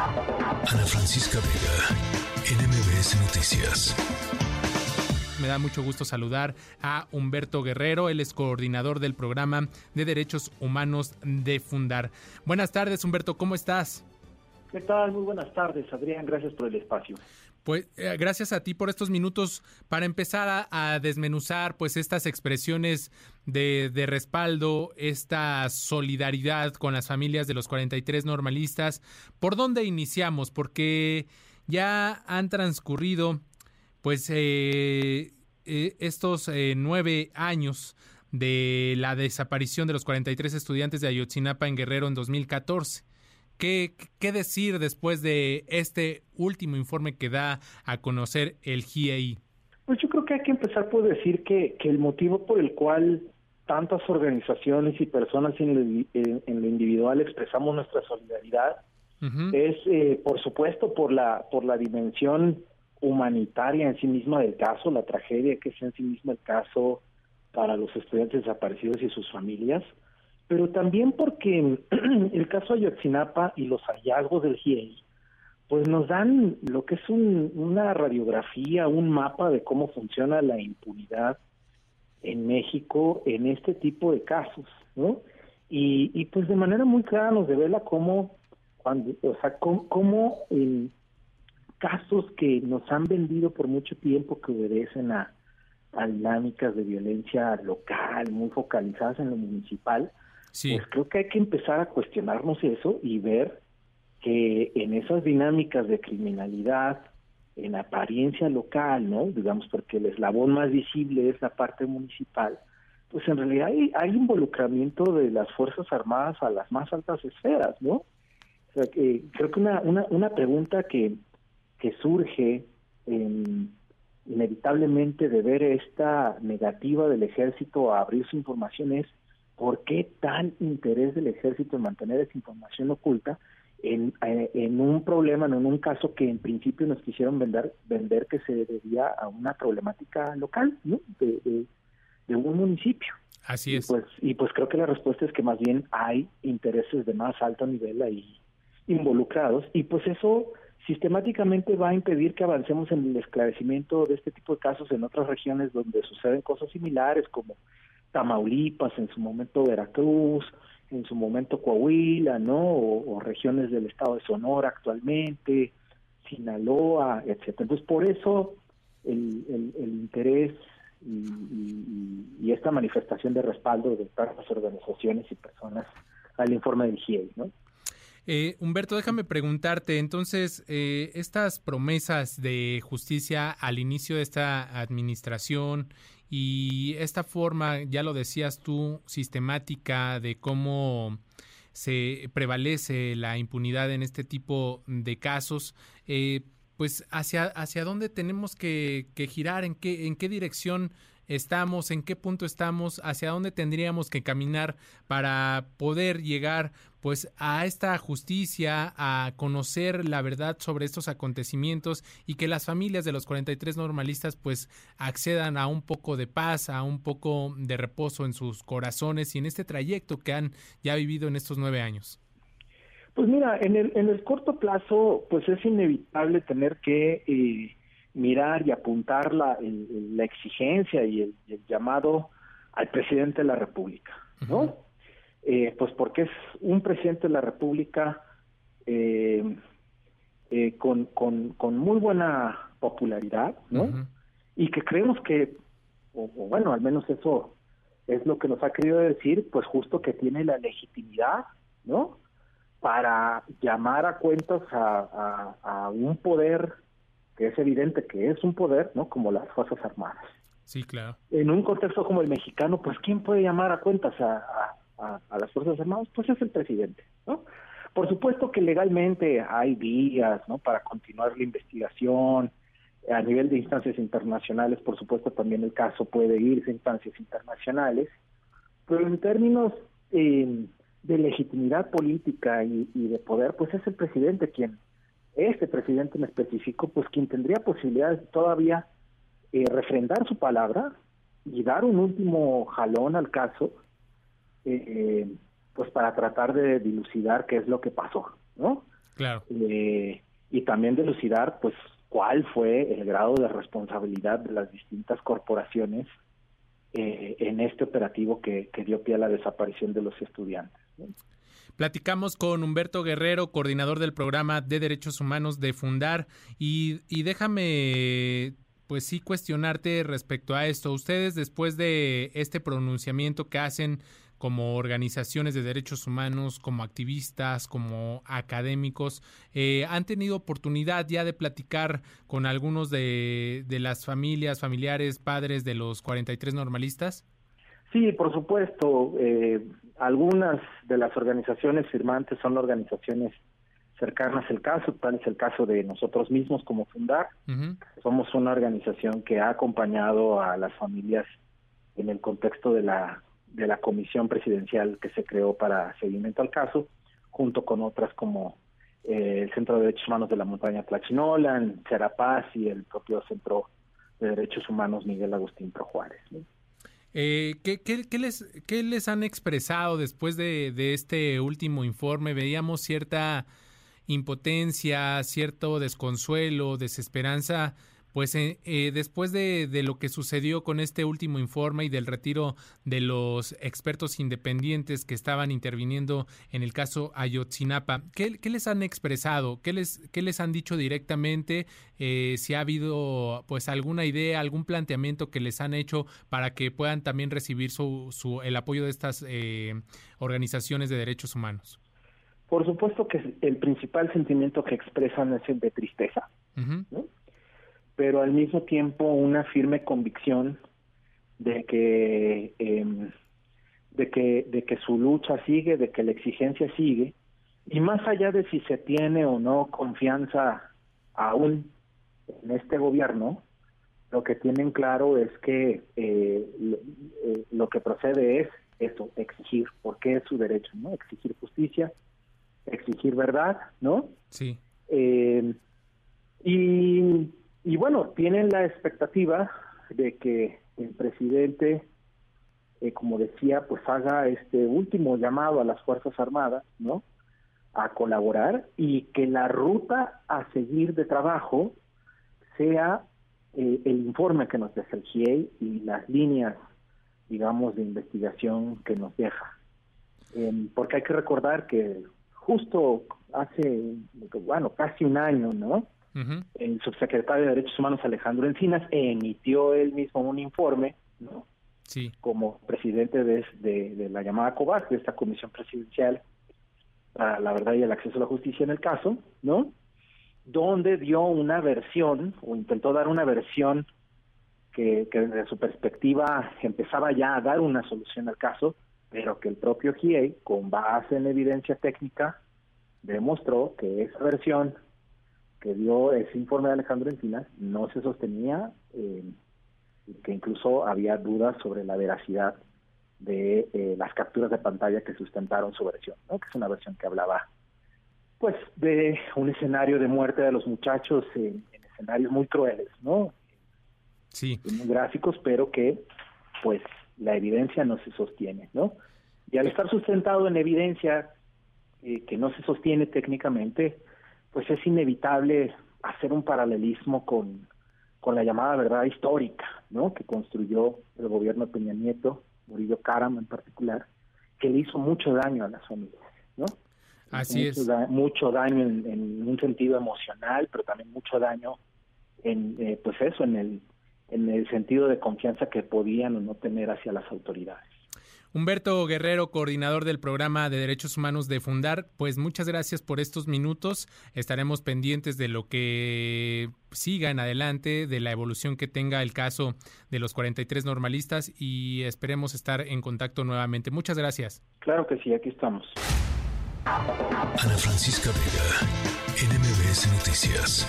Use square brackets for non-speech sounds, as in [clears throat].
Ana Francisca Vega, NMBS Noticias. Me da mucho gusto saludar a Humberto Guerrero, él es coordinador del programa de derechos humanos de Fundar. Buenas tardes, Humberto, ¿cómo estás? ¿Qué tal? Muy buenas tardes, Adrián. Gracias por el espacio. Pues eh, gracias a ti por estos minutos para empezar a, desmenuzar pues estas expresiones de, respaldo, esta solidaridad con las familias de los 43 normalistas. ¿Por dónde iniciamos? Porque ya han transcurrido pues eh, eh, estos nueve años de la desaparición de los 43 estudiantes de Ayotzinapa en Guerrero en 2014. ¿Qué, ¿Qué, decir después de este último informe que da a conocer el GIEI? Pues yo creo que hay que empezar por decir que, que el motivo por el cual tantas organizaciones y personas en lo, en lo individual expresamos nuestra solidaridad es, eh, por supuesto, por la, por la dimensión humanitaria en sí misma del caso, la tragedia que es en sí misma el caso para los estudiantes desaparecidos y sus familias, pero también porque [clears throat] el caso Ayotzinapa y los hallazgos del GIEI pues nos dan lo que es una radiografía, un mapa de cómo funciona la impunidad en México en este tipo de casos, ¿no? Y, y pues de manera muy clara nos revela cómo, cuando, o sea, cómo, en casos que nos han vendido por mucho tiempo que obedecen a dinámicas de violencia local, muy focalizadas en lo municipal, pues creo que hay que empezar a cuestionarnos eso y ver que en esas dinámicas de criminalidad, en apariencia local, ¿no? Digamos, porque el eslabón más visible es la parte municipal, pues en realidad hay, involucramiento de las Fuerzas Armadas a las más altas esferas, ¿no? O sea, que creo que una, una, una pregunta que, que surge inevitablemente de ver esta negativa del ejército a abrir su información es ¿Por qué tal interés del ejército en mantener esa información oculta en, eh, en un problema, en un caso que en principio nos quisieron vender, vender que se debía a una problemática local, ¿no? de, de, un municipio? Así es. Y pues, y pues creo que la respuesta es que más bien hay intereses de más alto nivel ahí involucrados y pues eso sistemáticamente va a impedir que avancemos en el esclarecimiento de este tipo de casos en otras regiones donde suceden cosas similares como Tamaulipas, en su momento Veracruz, en su momento Coahuila, ¿no? O, regiones del estado de Sonora actualmente, Sinaloa, etcétera. Entonces, por eso el, el, interés y, esta manifestación de respaldo de tantas organizaciones y personas al informe del GIEI, ¿no? Eh, Humberto, déjame preguntarte, entonces, eh, estas promesas de justicia al inicio de esta administración y esta forma, ya lo decías tú, sistemática de cómo se prevalece la impunidad en este tipo de casos, eh, pues hacia, hacia dónde tenemos que, que, girar, en qué, en qué dirección estamos, en qué punto estamos, hacia dónde tendríamos que caminar para poder llegar pues a esta justicia, a conocer la verdad sobre estos acontecimientos y que las familias de los 43 normalistas pues accedan a un poco de paz, a un poco de reposo en sus corazones y en este trayecto que han ya vivido en estos nueve años. Pues mira, en el, en el corto plazo, pues es inevitable tener que eh, mirar y apuntar la, la exigencia y el, llamado al presidente de la República, ¿no? eh, pues porque es un presidente de la República eh, eh, con, con, con, muy buena popularidad, ¿no? Y que creemos que, o, bueno, al menos eso es lo que nos ha querido decir, pues justo que tiene la legitimidad, ¿no? Para llamar a cuentas a, a, a un poder que es evidente que es un poder, ¿no? Como las Fuerzas Armadas. Sí, claro. En un contexto como el mexicano, pues ¿quién puede llamar a cuentas a, a, las Fuerzas Armadas? Pues es el presidente, ¿no? Por supuesto que legalmente hay vías, ¿no? Para continuar la investigación, a nivel de instancias internacionales, por supuesto también el caso puede irse a instancias internacionales, pero en términos eh, de legitimidad política y, y, de poder, pues es el presidente quien este presidente en específico, pues quien tendría posibilidades todavía eh, refrendar su palabra y dar un último jalón al caso, eh, pues para tratar de dilucidar qué es lo que pasó, ¿no? Claro. Eh, y también delucidar, pues, cuál fue el grado de responsabilidad de las distintas corporaciones eh, en este operativo que, dio pie a la desaparición de los estudiantes. Platicamos con Humberto Guerrero, coordinador del programa de Derechos Humanos de Fundar, y, y déjame pues sí cuestionarte respecto a esto. Ustedes después de este pronunciamiento que hacen como organizaciones de derechos humanos, como activistas, como académicos, eh, han tenido oportunidad ya de platicar con algunos de, las familias, familiares, padres de los 43 normalistas? Sí, por supuesto. Eh, algunas de las organizaciones firmantes son organizaciones cercanas al caso, tal es el caso de nosotros mismos como Fundar. Somos una organización que ha acompañado a las familias en el contexto de la de la comisión presidencial que se creó para seguimiento al caso, junto con otras como eh, el Centro de Derechos Humanos de la Montaña Tlachinolan, Serapaz y el propio Centro de Derechos Humanos Miguel Agustín Pro Juárez. Eh, ¿qué, qué, les, ¿Qué les han expresado después de, de este último informe? Veíamos cierta impotencia, cierto desconsuelo, desesperanza pues eh, eh, después de, lo que sucedió con este último informe y del retiro de los expertos independientes que estaban interviniendo en el caso Ayotzinapa, ¿qué, les han expresado? ¿Qué les, qué les han dicho directamente? Eh, si ha habido pues alguna idea, algún planteamiento que les han hecho para que puedan también recibir su, su, el apoyo de estas organizaciones de derechos humanos. Por supuesto que el principal sentimiento que expresan es el de tristeza. ¿no? Pero al mismo tiempo una firme convicción de que em, de que de que su lucha sigue, de que la exigencia sigue y más allá de si se tiene o no confianza aún en este gobierno, lo que tienen claro es que eh, eh, lo, que procede es eso, exigir, porque es su derecho, ¿no? Exigir justicia, exigir verdad, ¿no? Sí. Eh, y y bueno, tienen la expectativa de que el presidente, eh, como decía, pues haga este último llamado a las Fuerzas Armadas, ¿no? A colaborar y que la ruta a seguir de trabajo sea eh, el informe que nos deja el y las líneas, digamos, de investigación que nos deja. Em, porque hay que recordar que justo hace, bueno, casi un año, ¿no? El subsecretario de Derechos Humanos Alejandro Encinas emitió él mismo un informe, ¿no? Sí. Como presidente de, de, la llamada COVAC, de esta comisión presidencial para la verdad y el acceso a la justicia en el caso, ¿no? Donde dio una versión, o intentó dar una versión que, que desde su perspectiva empezaba ya a dar una solución al caso, pero que el propio GIEI, con base en evidencia técnica, demostró que esa versión que dio ese informe de Alejandro Encinas no se sostenía, eh, que incluso había dudas sobre la veracidad de eh, las capturas de pantalla que sustentaron su versión, ¿no? que es una versión que hablaba pues de un escenario de muerte de los muchachos en, escenarios muy crueles, ¿no? Sí. Muy gráficos, pero que pues la evidencia no se sostiene, ¿no? Y al estar sustentado en evidencia eh, que no se sostiene técnicamente, pues es inevitable hacer un paralelismo con, con la llamada verdad histórica, ¿no? Que construyó el gobierno de Peña Nieto, Murillo Caram en particular, que le hizo mucho daño a las familias, ¿no? Así mucho es. mucho daño en, un sentido emocional, pero también mucho daño en, eh, pues eso, en el, en el sentido de confianza que podían o no tener hacia las autoridades. Humberto Guerrero, coordinador del programa de Derechos Humanos de Fundar, pues muchas gracias por estos minutos. Estaremos pendientes de lo que siga en adelante, de la evolución que tenga el caso de los 43 normalistas y esperemos estar en contacto nuevamente. Muchas gracias. Claro que sí, aquí estamos. Ana Francisca Vega, NMBS Noticias.